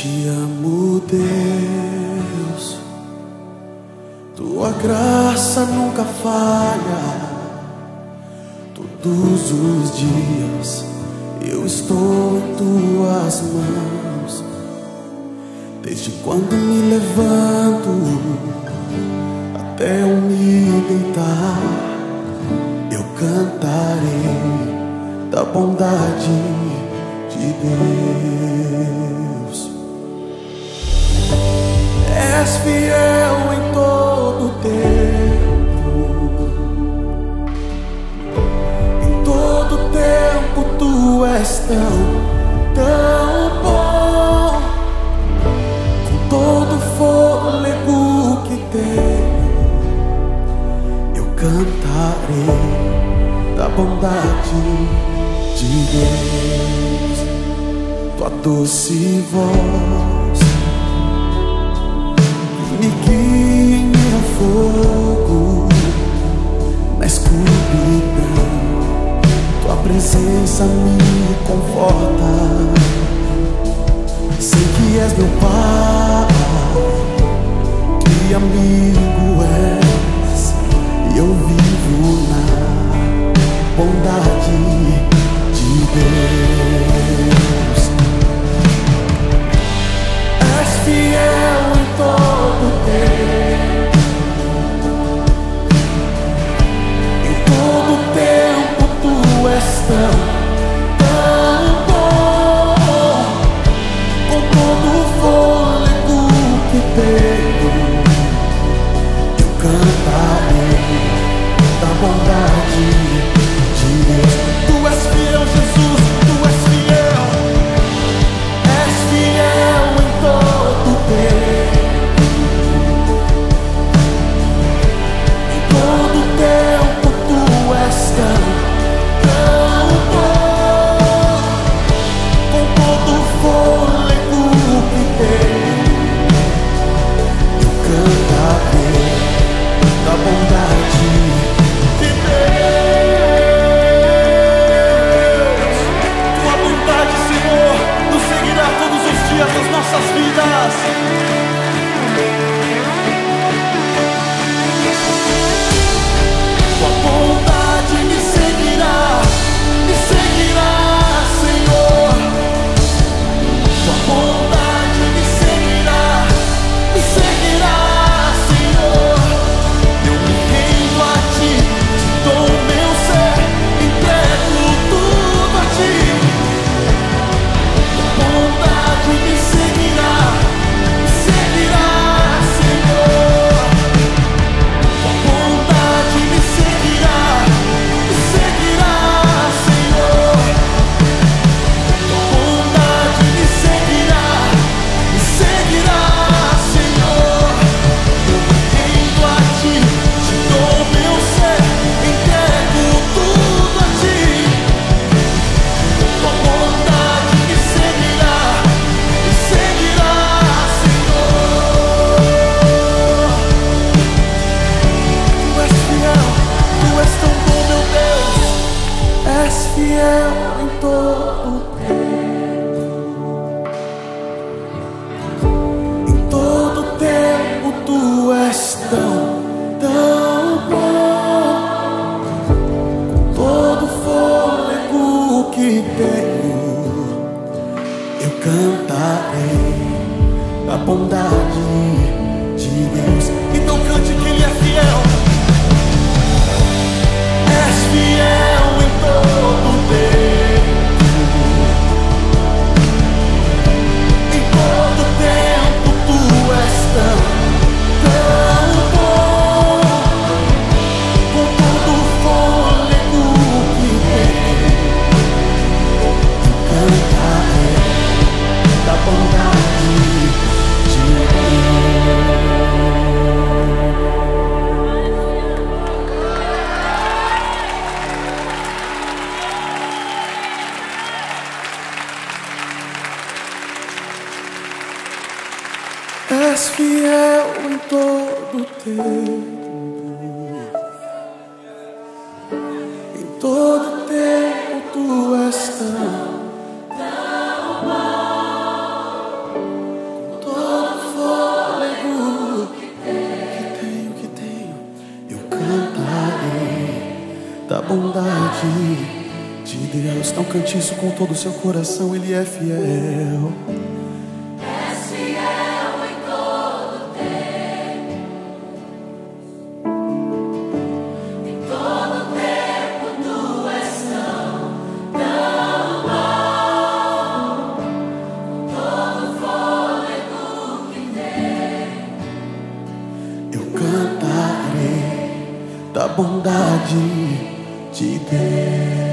Te amo, Deus. Tua graça nunca falha. Todos os dias eu estou em tuas mãos. Desde quando me levanto até eu me deitar, eu cantarei da bondade de Deus. tão, tão bom. Com todo fôlego que tenho, eu cantarei da bondade de Deus, tua doce voz me guia. a bondade de Deus. Então cante que Ele é fiel. És fiel. fiel em todo tempo. Em todo tempo tu és tão, tão bom. Todo fôlego que tenho, que tenho, eu cantarei da bondade. De Deus, então cante isso com todo o seu coração, Ele é fiel. bondade de Deus.